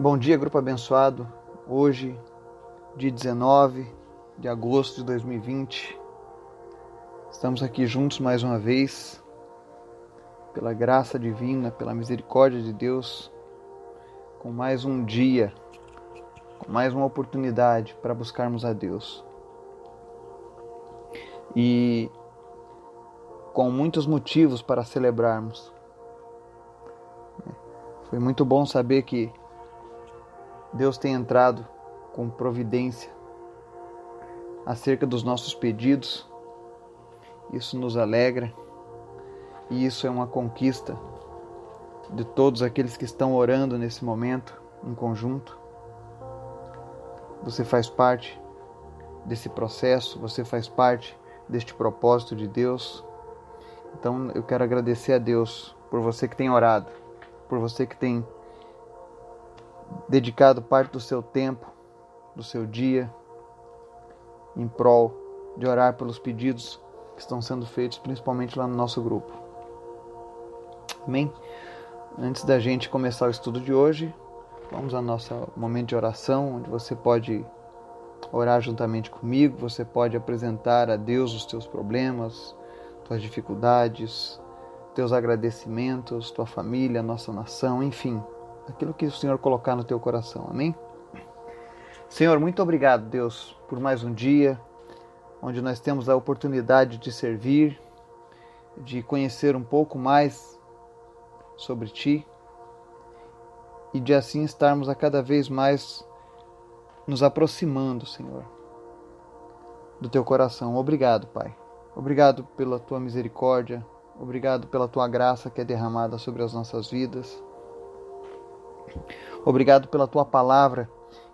Bom dia, grupo abençoado. Hoje, dia 19 de agosto de 2020, estamos aqui juntos mais uma vez, pela graça divina, pela misericórdia de Deus, com mais um dia, com mais uma oportunidade para buscarmos a Deus. E com muitos motivos para celebrarmos. Foi muito bom saber que Deus tem entrado com providência acerca dos nossos pedidos. Isso nos alegra e isso é uma conquista de todos aqueles que estão orando nesse momento em conjunto. Você faz parte desse processo, você faz parte deste propósito de Deus. Então eu quero agradecer a Deus por você que tem orado, por você que tem dedicado parte do seu tempo, do seu dia, em prol de orar pelos pedidos que estão sendo feitos, principalmente lá no nosso grupo. Amém? Antes da gente começar o estudo de hoje, vamos ao nosso momento de oração, onde você pode orar juntamente comigo, você pode apresentar a Deus os teus problemas, tuas dificuldades, teus agradecimentos, tua família, nossa nação, enfim, aquilo que o Senhor colocar no teu coração. Amém? Senhor, muito obrigado, Deus, por mais um dia onde nós temos a oportunidade de servir, de conhecer um pouco mais sobre Ti e de assim estarmos a cada vez mais nos aproximando, Senhor, do Teu coração. Obrigado, Pai. Obrigado pela Tua misericórdia. Obrigado pela Tua graça que é derramada sobre as nossas vidas. Obrigado pela tua palavra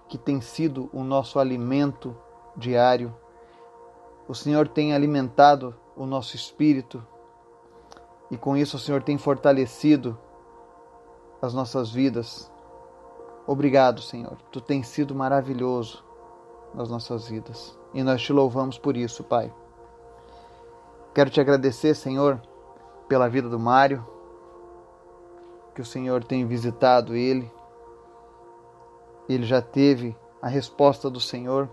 que tem sido o nosso alimento diário. O Senhor tem alimentado o nosso espírito e com isso o Senhor tem fortalecido as nossas vidas. Obrigado, Senhor. Tu tens sido maravilhoso nas nossas vidas e nós te louvamos por isso, Pai. Quero te agradecer, Senhor, pela vida do Mário, que o Senhor tem visitado ele. Ele já teve a resposta do Senhor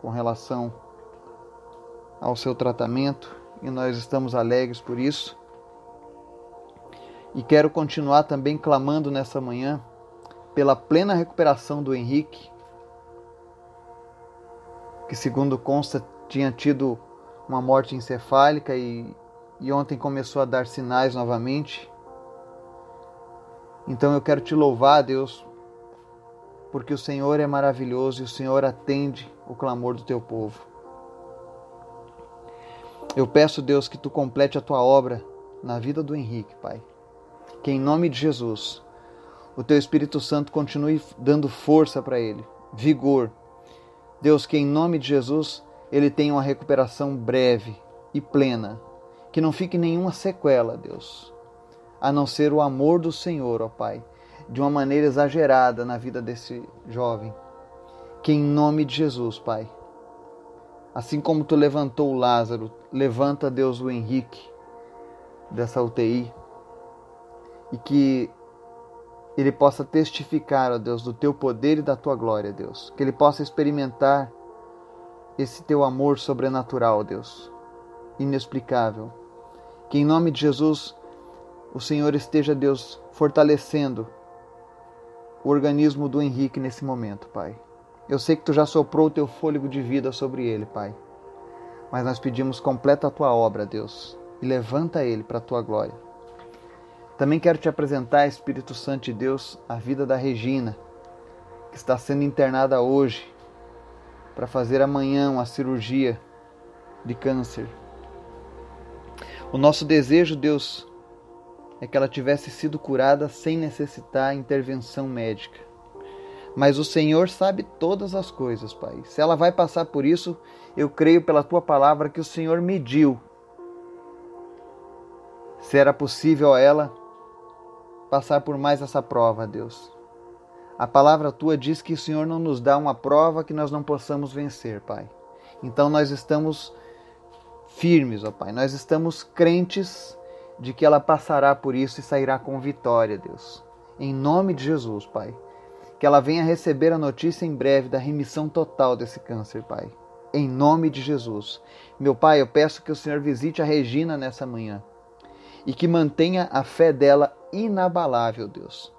com relação ao seu tratamento e nós estamos alegres por isso. E quero continuar também clamando nessa manhã pela plena recuperação do Henrique, que segundo consta tinha tido uma morte encefálica e, e ontem começou a dar sinais novamente. Então eu quero te louvar, Deus, porque o Senhor é maravilhoso e o Senhor atende o clamor do teu povo. Eu peço, Deus, que tu complete a tua obra na vida do Henrique, Pai. Que em nome de Jesus, o teu Espírito Santo continue dando força para ele, vigor. Deus, que em nome de Jesus ele tenha uma recuperação breve e plena, que não fique nenhuma sequela, Deus a não ser o amor do Senhor, ó Pai, de uma maneira exagerada na vida desse jovem. Que em nome de Jesus, Pai, assim como tu levantou o Lázaro, levanta, Deus, o Henrique dessa UTI e que ele possa testificar, ó Deus, do teu poder e da tua glória, Deus. Que ele possa experimentar esse teu amor sobrenatural, Deus, inexplicável. Que em nome de Jesus o Senhor esteja, Deus, fortalecendo o organismo do Henrique nesse momento, Pai. Eu sei que tu já soprou o teu fôlego de vida sobre ele, Pai. Mas nós pedimos completa a tua obra, Deus, e levanta ele para a tua glória. Também quero te apresentar, Espírito Santo de Deus, a vida da Regina, que está sendo internada hoje para fazer amanhã uma cirurgia de câncer. O nosso desejo, Deus, é que ela tivesse sido curada sem necessitar intervenção médica. Mas o Senhor sabe todas as coisas, Pai. Se ela vai passar por isso, eu creio pela tua palavra que o Senhor mediu se era possível a ela passar por mais essa prova, Deus. A palavra tua diz que o Senhor não nos dá uma prova que nós não possamos vencer, Pai. Então nós estamos firmes, ó Pai. Nós estamos crentes de que ela passará por isso e sairá com vitória, Deus. Em nome de Jesus, Pai. que ela venha receber a notícia em breve da remissão total desse câncer, Pai. Em nome de Jesus. Meu Pai, eu peço que o Senhor visite a Regina nessa manhã e que mantenha a fé dela inabalável, Deus.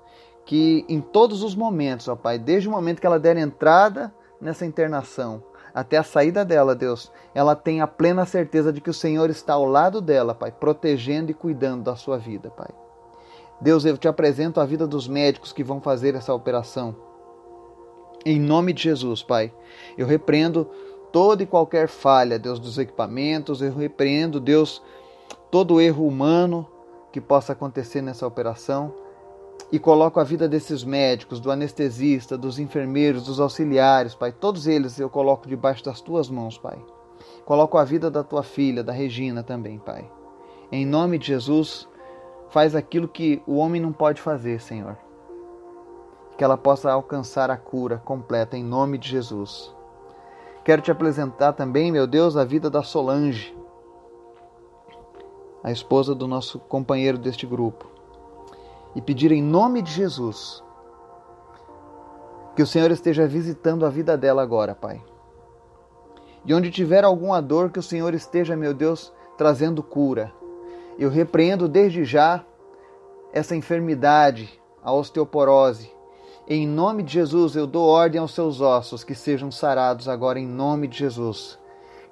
Que em todos os momentos, ó Pai, desde o momento que ela der entrada nessa internação até a saída dela, Deus, ela tenha plena certeza de que o Senhor está ao lado dela, Pai, protegendo e cuidando da sua vida, Pai. Deus, eu te apresento a vida dos médicos que vão fazer essa operação. Em nome de Jesus, Pai, eu repreendo toda e qualquer falha, Deus, dos equipamentos, eu repreendo, Deus, todo erro humano que possa acontecer nessa operação e coloco a vida desses médicos, do anestesista, dos enfermeiros, dos auxiliares, Pai, todos eles eu coloco debaixo das tuas mãos, Pai. Coloco a vida da tua filha, da Regina também, Pai. Em nome de Jesus, faz aquilo que o homem não pode fazer, Senhor. Que ela possa alcançar a cura completa em nome de Jesus. Quero te apresentar também, meu Deus, a vida da Solange, a esposa do nosso companheiro deste grupo, e pedir em nome de Jesus que o Senhor esteja visitando a vida dela agora, Pai. E onde tiver alguma dor, que o Senhor esteja, meu Deus, trazendo cura, eu repreendo desde já essa enfermidade, a osteoporose. Em nome de Jesus, eu dou ordem aos seus ossos que sejam sarados agora em nome de Jesus.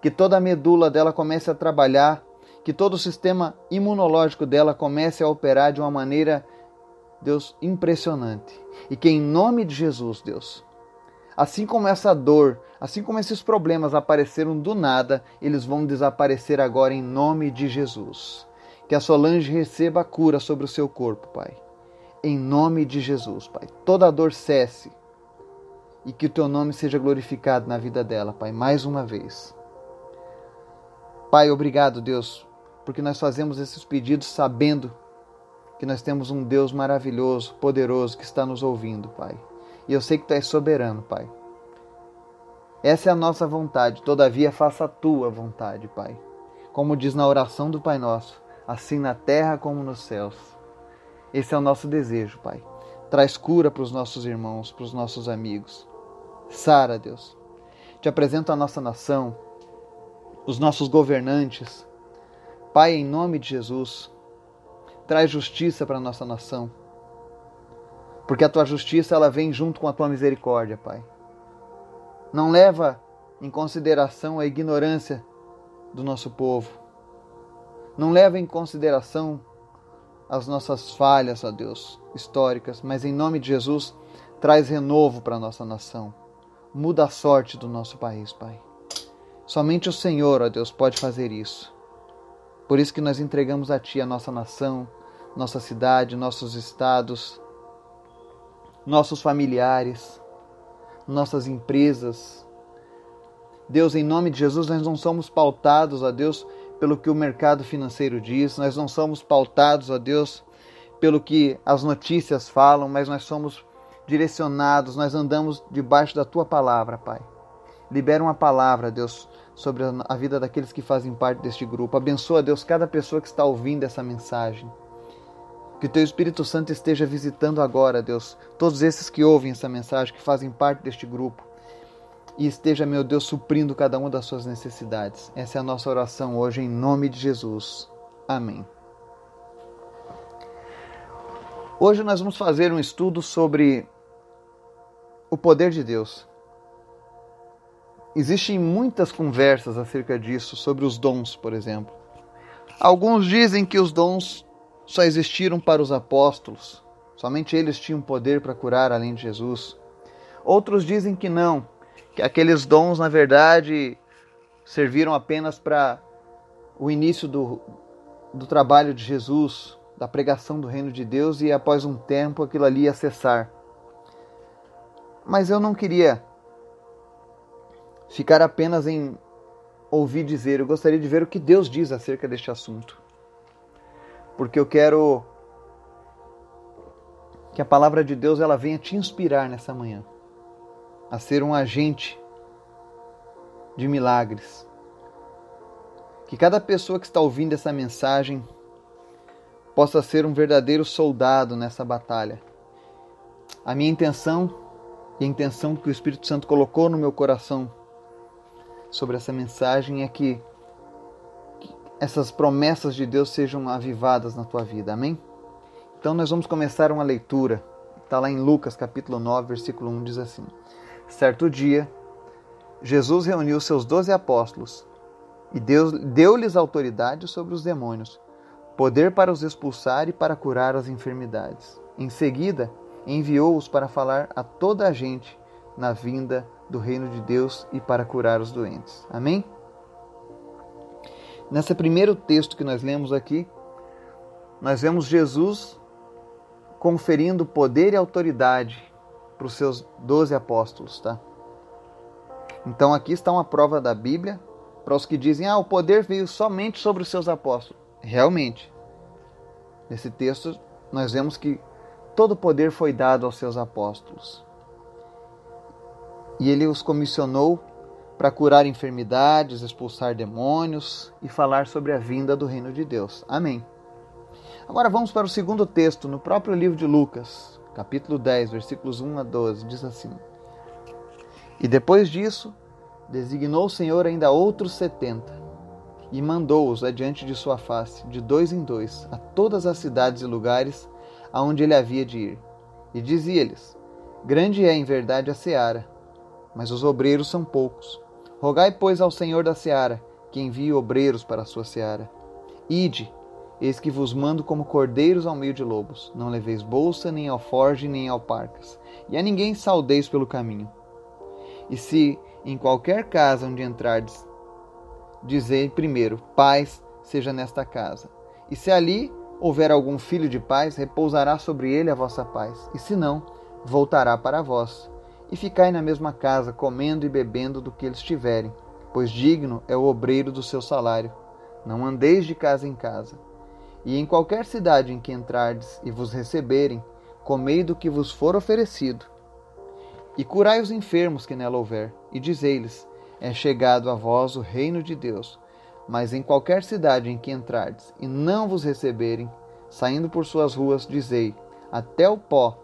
Que toda a medula dela comece a trabalhar, que todo o sistema imunológico dela comece a operar de uma maneira, Deus, impressionante. E que em nome de Jesus, Deus, assim como essa dor, assim como esses problemas apareceram do nada, eles vão desaparecer agora em nome de Jesus. Que a Solange receba a cura sobre o seu corpo, Pai. Em nome de Jesus, Pai. Toda dor cesse. E que o teu nome seja glorificado na vida dela, Pai, mais uma vez. Pai, obrigado, Deus, porque nós fazemos esses pedidos sabendo que nós temos um Deus maravilhoso, poderoso, que está nos ouvindo, Pai. E eu sei que Tu és soberano, Pai. Essa é a nossa vontade, todavia faça a Tua vontade, Pai. Como diz na oração do Pai Nosso, assim na terra como nos céus. Esse é o nosso desejo, Pai. Traz cura para os nossos irmãos, para os nossos amigos. Sara, Deus. Te apresento a nossa nação, os nossos governantes. Pai, em nome de Jesus, traz justiça para a nossa nação. Porque a tua justiça ela vem junto com a tua misericórdia, Pai. Não leva em consideração a ignorância do nosso povo não leva em consideração as nossas falhas, ó Deus, históricas, mas em nome de Jesus, traz renovo para a nossa nação. Muda a sorte do nosso país, Pai. Somente o Senhor, ó Deus, pode fazer isso. Por isso que nós entregamos a Ti a nossa nação, nossa cidade, nossos estados, nossos familiares, nossas empresas. Deus, em nome de Jesus, nós não somos pautados, ó Deus, pelo que o mercado financeiro diz, nós não somos pautados, ó Deus, pelo que as notícias falam, mas nós somos direcionados, nós andamos debaixo da tua palavra, Pai. Libera uma palavra, Deus, sobre a vida daqueles que fazem parte deste grupo. Abençoa, Deus, cada pessoa que está ouvindo essa mensagem. Que o teu Espírito Santo esteja visitando agora, Deus, todos esses que ouvem essa mensagem, que fazem parte deste grupo e esteja, meu Deus, suprindo cada uma das suas necessidades. Essa é a nossa oração hoje, em nome de Jesus. Amém. Hoje nós vamos fazer um estudo sobre o poder de Deus. Existem muitas conversas acerca disso, sobre os dons, por exemplo. Alguns dizem que os dons só existiram para os apóstolos, somente eles tinham poder para curar além de Jesus. Outros dizem que não, que aqueles dons, na verdade, serviram apenas para o início do, do trabalho de Jesus, da pregação do reino de Deus, e após um tempo aquilo ali ia cessar. Mas eu não queria ficar apenas em ouvir dizer, eu gostaria de ver o que Deus diz acerca deste assunto. Porque eu quero que a palavra de Deus ela venha te inspirar nessa manhã a ser um agente de milagres. Que cada pessoa que está ouvindo essa mensagem possa ser um verdadeiro soldado nessa batalha. A minha intenção e a intenção que o Espírito Santo colocou no meu coração sobre essa mensagem é que essas promessas de Deus sejam avivadas na tua vida. Amém? Então nós vamos começar uma leitura. Está lá em Lucas capítulo 9, versículo 1, diz assim: Certo dia, Jesus reuniu seus doze apóstolos e deu-lhes autoridade sobre os demônios, poder para os expulsar e para curar as enfermidades. Em seguida, enviou-os para falar a toda a gente na vinda do reino de Deus e para curar os doentes. Amém? Nesse primeiro texto que nós lemos aqui, nós vemos Jesus conferindo poder e autoridade para os seus doze apóstolos, tá? Então aqui está uma prova da Bíblia para os que dizem: "Ah, o poder veio somente sobre os seus apóstolos". Realmente. Nesse texto nós vemos que todo o poder foi dado aos seus apóstolos. E ele os comissionou para curar enfermidades, expulsar demônios e falar sobre a vinda do reino de Deus. Amém. Agora vamos para o segundo texto, no próprio livro de Lucas, capítulo 10, versículos 1 a 12, diz assim: E depois disso, designou o Senhor ainda outros setenta, e mandou-os adiante de sua face, de dois em dois, a todas as cidades e lugares aonde ele havia de ir. E dizia-lhes: Grande é em verdade a seara, mas os obreiros são poucos. Rogai, pois, ao Senhor da seara, que envie obreiros para a sua seara. Ide, eis que vos mando como cordeiros ao meio de lobos. Não leveis bolsa, nem alforge, nem alparcas, e a ninguém saudeis pelo caminho. E se em qualquer casa onde entrardes, dizei primeiro: paz seja nesta casa. E se ali houver algum filho de paz, repousará sobre ele a vossa paz, e se não, voltará para vós e ficai na mesma casa, comendo e bebendo do que eles tiverem, pois digno é o obreiro do seu salário. Não andeis de casa em casa. E em qualquer cidade em que entrardes e vos receberem, comei do que vos for oferecido. E curai os enfermos que nela houver, e dizei-lhes: É chegado a vós o reino de Deus. Mas em qualquer cidade em que entrardes e não vos receberem, saindo por suas ruas, dizei: Até o pó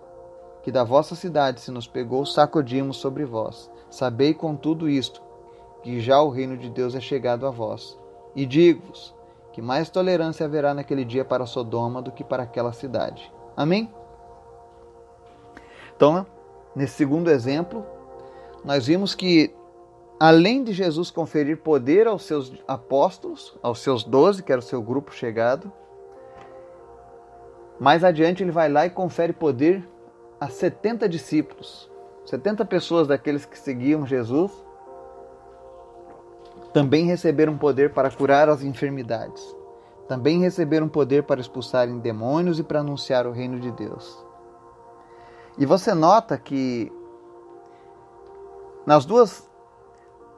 que da vossa cidade se nos pegou, sacudimos sobre vós. Sabei com tudo isto, que já o reino de Deus é chegado a vós. E digo-vos que mais tolerância haverá naquele dia para Sodoma do que para aquela cidade. Amém? Então, nesse segundo exemplo, nós vimos que, além de Jesus conferir poder aos seus apóstolos, aos seus doze, que era o seu grupo chegado, mais adiante ele vai lá e confere poder a 70 discípulos, 70 pessoas daqueles que seguiam Jesus, também receberam poder para curar as enfermidades. Também receberam poder para expulsarem demônios e para anunciar o reino de Deus. E você nota que nas duas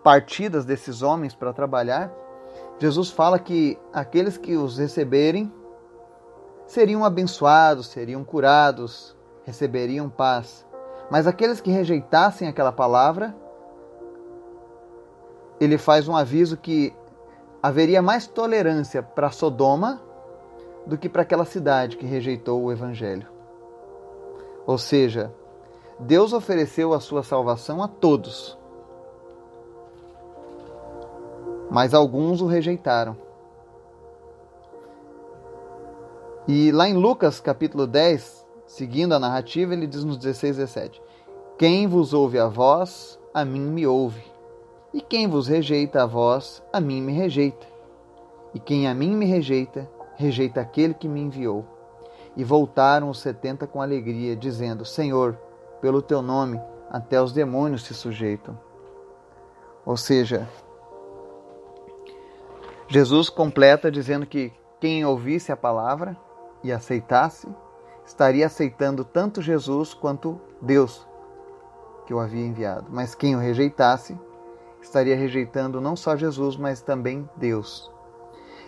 partidas desses homens para trabalhar, Jesus fala que aqueles que os receberem seriam abençoados, seriam curados, receberiam paz. Mas aqueles que rejeitassem aquela palavra, ele faz um aviso que haveria mais tolerância para Sodoma do que para aquela cidade que rejeitou o evangelho. Ou seja, Deus ofereceu a sua salvação a todos. Mas alguns o rejeitaram. E lá em Lucas capítulo 10, Seguindo a narrativa, ele diz nos 16, 17: Quem vos ouve a vós, a mim me ouve. E quem vos rejeita a vós, a mim me rejeita. E quem a mim me rejeita, rejeita aquele que me enviou. E voltaram os setenta com alegria, dizendo: Senhor, pelo teu nome, até os demônios se sujeitam. Ou seja, Jesus completa dizendo que quem ouvisse a palavra e aceitasse, estaria aceitando tanto Jesus quanto Deus que o havia enviado. Mas quem o rejeitasse, estaria rejeitando não só Jesus, mas também Deus.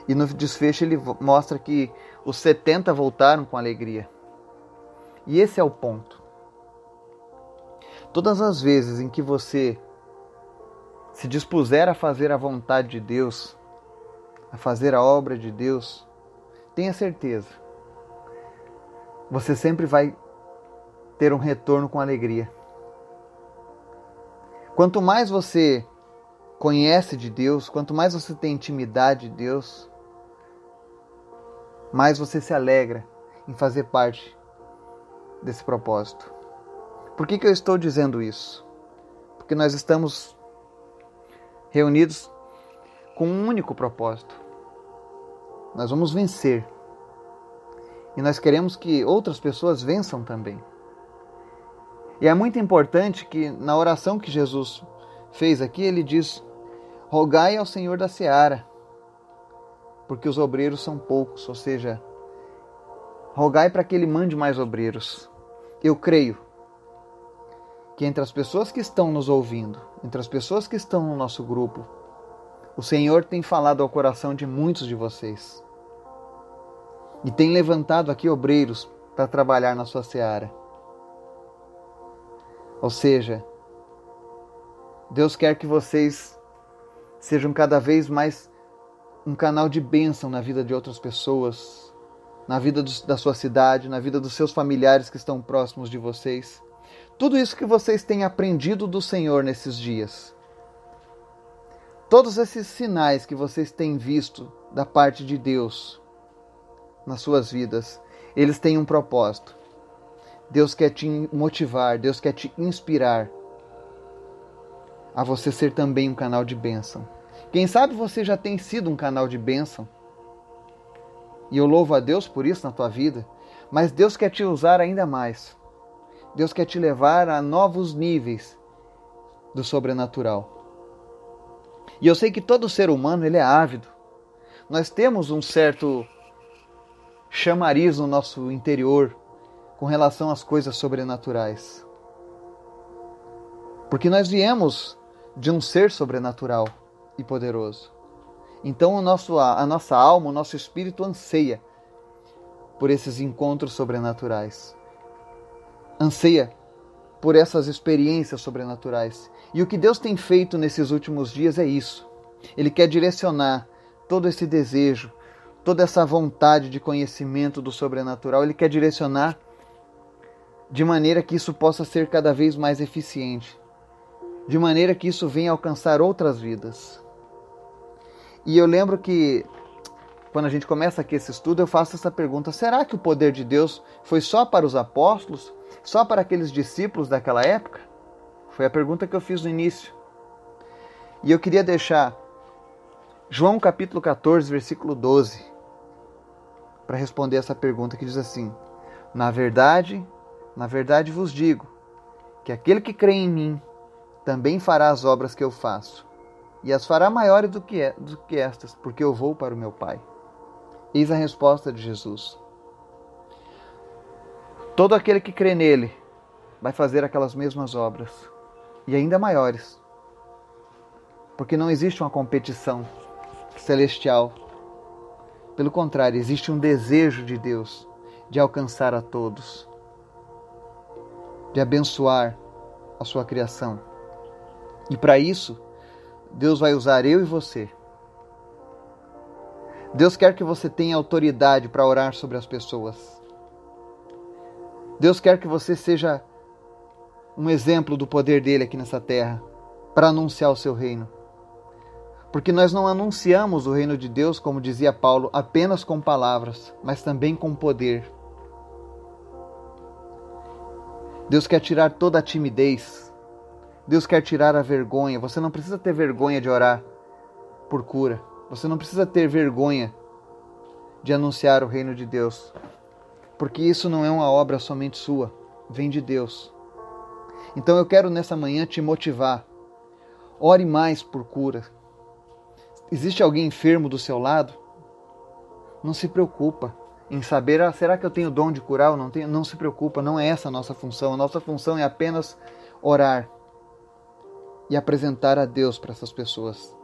E no desfecho ele mostra que os 70 voltaram com alegria. E esse é o ponto. Todas as vezes em que você se dispuser a fazer a vontade de Deus, a fazer a obra de Deus, tenha certeza você sempre vai ter um retorno com alegria. Quanto mais você conhece de Deus, quanto mais você tem intimidade de Deus, mais você se alegra em fazer parte desse propósito. Por que, que eu estou dizendo isso? Porque nós estamos reunidos com um único propósito. Nós vamos vencer. E nós queremos que outras pessoas vençam também. E é muito importante que na oração que Jesus fez aqui, ele diz: Rogai ao Senhor da seara, porque os obreiros são poucos, ou seja, rogai para que ele mande mais obreiros. Eu creio que entre as pessoas que estão nos ouvindo, entre as pessoas que estão no nosso grupo, o Senhor tem falado ao coração de muitos de vocês e tem levantado aqui obreiros para trabalhar na sua seara. Ou seja, Deus quer que vocês sejam cada vez mais um canal de bênção na vida de outras pessoas, na vida do, da sua cidade, na vida dos seus familiares que estão próximos de vocês. Tudo isso que vocês têm aprendido do Senhor nesses dias. Todos esses sinais que vocês têm visto da parte de Deus nas suas vidas, eles têm um propósito. Deus quer te motivar, Deus quer te inspirar a você ser também um canal de bênção. Quem sabe você já tem sido um canal de bênção. E eu louvo a Deus por isso na tua vida, mas Deus quer te usar ainda mais. Deus quer te levar a novos níveis do sobrenatural. E eu sei que todo ser humano ele é ávido. Nós temos um certo chamariz no nosso interior com relação às coisas sobrenaturais. Porque nós viemos de um ser sobrenatural e poderoso. Então nosso, a nossa alma, o nosso espírito anseia por esses encontros sobrenaturais. Anseia por essas experiências sobrenaturais. E o que Deus tem feito nesses últimos dias é isso. Ele quer direcionar todo esse desejo, toda essa vontade de conhecimento do sobrenatural, ele quer direcionar de maneira que isso possa ser cada vez mais eficiente, de maneira que isso venha alcançar outras vidas. E eu lembro que quando a gente começa aqui esse estudo, eu faço essa pergunta: será que o poder de Deus foi só para os apóstolos, só para aqueles discípulos daquela época? Foi a pergunta que eu fiz no início. E eu queria deixar João capítulo 14, versículo 12, para responder essa pergunta que diz assim: Na verdade, na verdade vos digo que aquele que crê em mim também fará as obras que eu faço, e as fará maiores do que, é, do que estas, porque eu vou para o meu Pai. Eis a resposta de Jesus. Todo aquele que crê nele vai fazer aquelas mesmas obras, e ainda maiores, porque não existe uma competição celestial. Pelo contrário, existe um desejo de Deus de alcançar a todos de abençoar a sua criação. E para isso, Deus vai usar eu e você. Deus quer que você tenha autoridade para orar sobre as pessoas. Deus quer que você seja um exemplo do poder dele aqui nessa terra para anunciar o seu reino. Porque nós não anunciamos o reino de Deus, como dizia Paulo, apenas com palavras, mas também com poder. Deus quer tirar toda a timidez. Deus quer tirar a vergonha. Você não precisa ter vergonha de orar por cura. Você não precisa ter vergonha de anunciar o reino de Deus. Porque isso não é uma obra somente sua, vem de Deus. Então eu quero nessa manhã te motivar. Ore mais por cura. Existe alguém enfermo do seu lado? Não se preocupa em saber, ah, será que eu tenho dom de curar ou não tenho? Não se preocupa, não é essa a nossa função. A nossa função é apenas orar e apresentar a Deus para essas pessoas.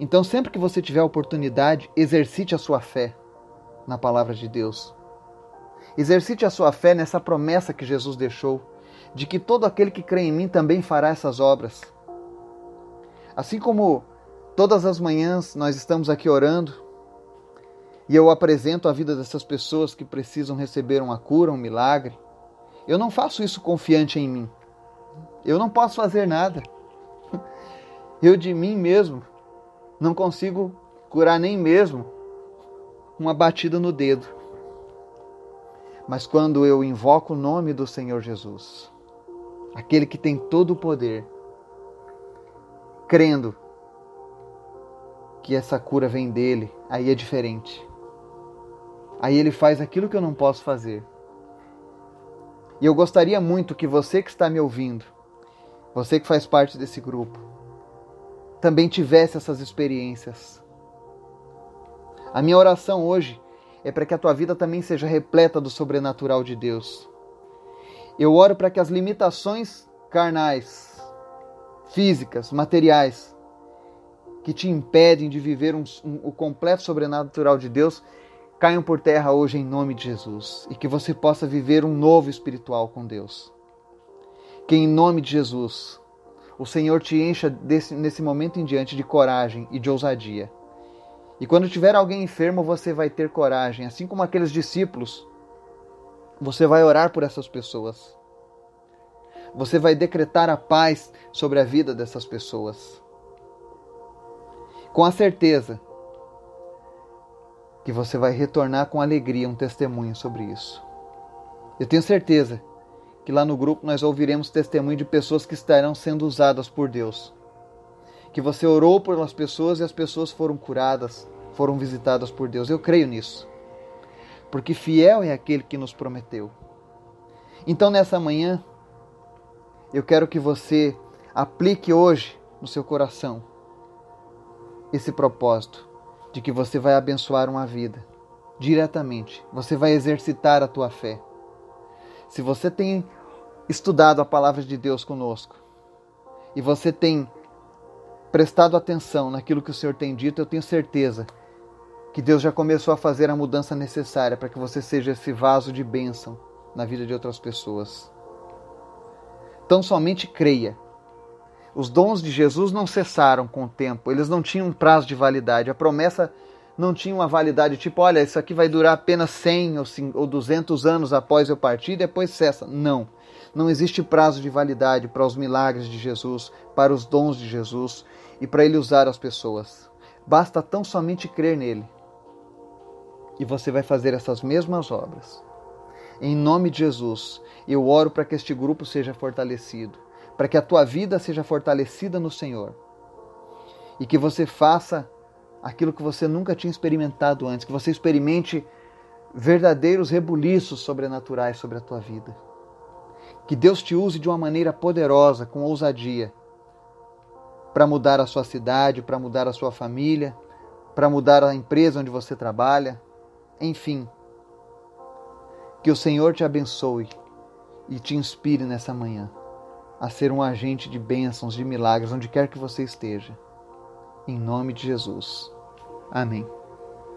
Então, sempre que você tiver a oportunidade, exercite a sua fé na palavra de Deus. Exercite a sua fé nessa promessa que Jesus deixou, de que todo aquele que crê em mim também fará essas obras. Assim como todas as manhãs nós estamos aqui orando, e eu apresento a vida dessas pessoas que precisam receber uma cura, um milagre, eu não faço isso confiante em mim. Eu não posso fazer nada. Eu de mim mesmo não consigo curar nem mesmo uma batida no dedo. Mas quando eu invoco o nome do Senhor Jesus, aquele que tem todo o poder, crendo que essa cura vem dele, aí é diferente. Aí ele faz aquilo que eu não posso fazer. E eu gostaria muito que você que está me ouvindo, você que faz parte desse grupo, também tivesse essas experiências. A minha oração hoje é para que a tua vida também seja repleta do sobrenatural de Deus. Eu oro para que as limitações carnais, físicas, materiais, que te impedem de viver um, um, o completo sobrenatural de Deus, caiam por terra hoje em nome de Jesus e que você possa viver um novo espiritual com Deus. Que em nome de Jesus o Senhor te encha desse, nesse momento em diante de coragem e de ousadia. E quando tiver alguém enfermo, você vai ter coragem, assim como aqueles discípulos. Você vai orar por essas pessoas. Você vai decretar a paz sobre a vida dessas pessoas. Com a certeza que você vai retornar com alegria um testemunho sobre isso. Eu tenho certeza que lá no grupo nós ouviremos testemunho de pessoas que estarão sendo usadas por Deus. Que você orou pelas pessoas e as pessoas foram curadas, foram visitadas por Deus. Eu creio nisso. Porque fiel é aquele que nos prometeu. Então nessa manhã, eu quero que você aplique hoje no seu coração esse propósito de que você vai abençoar uma vida diretamente. Você vai exercitar a tua fé. Se você tem estudado a palavra de Deus conosco e você tem prestado atenção naquilo que o Senhor tem dito, eu tenho certeza que Deus já começou a fazer a mudança necessária para que você seja esse vaso de bênção na vida de outras pessoas. Então somente creia. Os dons de Jesus não cessaram com o tempo, eles não tinham um prazo de validade. A promessa não tinha uma validade tipo, olha, isso aqui vai durar apenas 100 ou 200 anos após eu partir e depois cessa. Não. Não existe prazo de validade para os milagres de Jesus, para os dons de Jesus e para ele usar as pessoas. Basta tão somente crer nele. E você vai fazer essas mesmas obras. Em nome de Jesus, eu oro para que este grupo seja fortalecido, para que a tua vida seja fortalecida no Senhor e que você faça aquilo que você nunca tinha experimentado antes, que você experimente verdadeiros rebuliços sobrenaturais sobre a tua vida. Que Deus te use de uma maneira poderosa, com ousadia, para mudar a sua cidade, para mudar a sua família, para mudar a empresa onde você trabalha, enfim. Que o Senhor te abençoe e te inspire nessa manhã a ser um agente de bênçãos, de milagres, onde quer que você esteja. Em nome de Jesus. Amém.